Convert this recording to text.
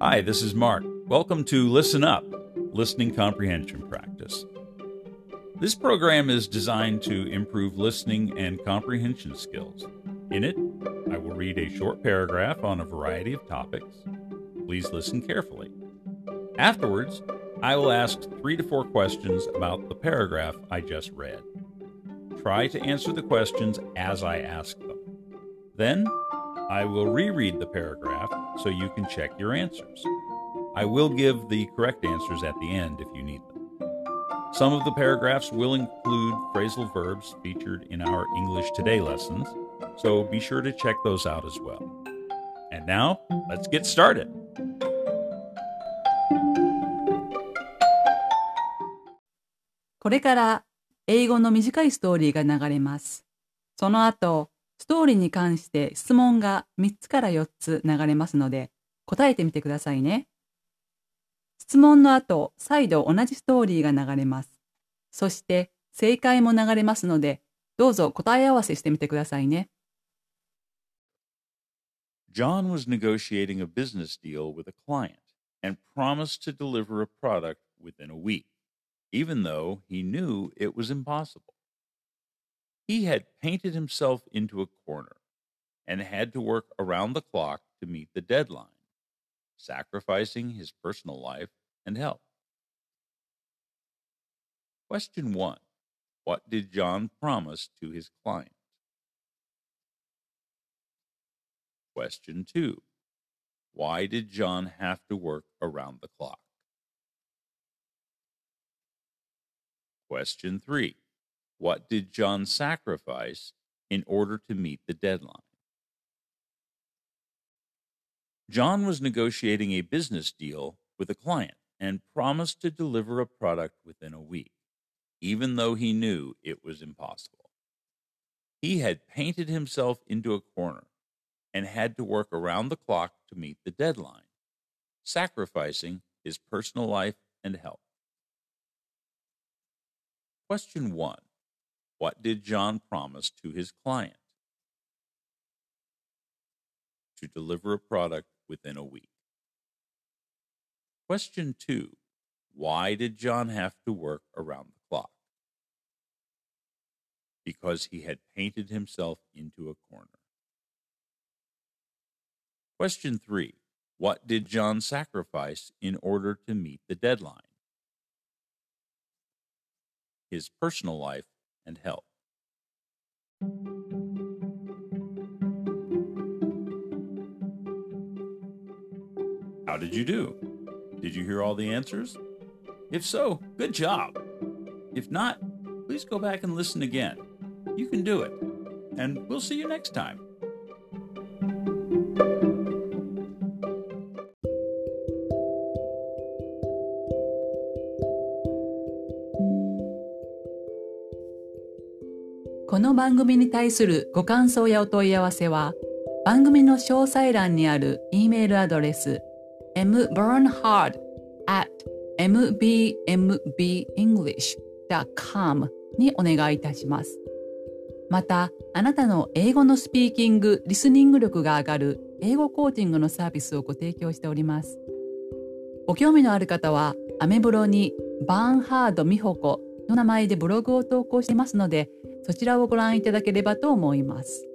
Hi, this is Mark. Welcome to Listen Up, Listening Comprehension Practice. This program is designed to improve listening and comprehension skills. In it, I will read a short paragraph on a variety of topics. Please listen carefully. Afterwards, I will ask three to four questions about the paragraph I just read. Try to answer the questions as I ask them. Then, I will reread the paragraph so you can check your answers. I will give the correct answers at the end if you need them. Some of the paragraphs will include phrasal verbs featured in our English Today lessons, so be sure to check those out as well. And now, let's get started. これから英語の短いストーリーが流れます。その後、 ストーリーに関して質問が3つから4つ流れますので、答えてみてくださいね。質問の後、再度同じストーリーが流れます。そして、正解も流れますので、どうぞ答え合わせしてみてくださいね。John was negotiating a business deal with a client and promised to deliver a product within a week, even though he knew it was impossible. He had painted himself into a corner and had to work around the clock to meet the deadline, sacrificing his personal life and health. Question 1 What did John promise to his client? Question 2 Why did John have to work around the clock? Question 3 What did John sacrifice in order to meet the deadline? John was negotiating a business deal with a client and promised to deliver a product within a week, even though he knew it was impossible. He had painted himself into a corner and had to work around the clock to meet the deadline, sacrificing his personal life and health. Question 1 What did John promise to his client? To deliver a product within a week. Question 2 Why did John have to work around the clock? Because he had painted himself into a corner. Question 3 What did John sacrifice in order to meet the deadline? His personal life and health. How did you do? Did you hear all the answers? If so, good job. If not, please go back and listen again. You can do it. And we'll see you next time. この番組に対するご感想やお問い合わせは、番組の詳細欄にある E メールアドレス mbernhard at mbmbenglish.com にお願いいたします。また、あなたの英語のスピーキング、リスニング力が上がる英語コーチングのサービスをご提供しております。ご興味のある方は、アメブロにバーンハード美穂子の名前でブログを投稿してますので、そちらをご覧いただければと思います。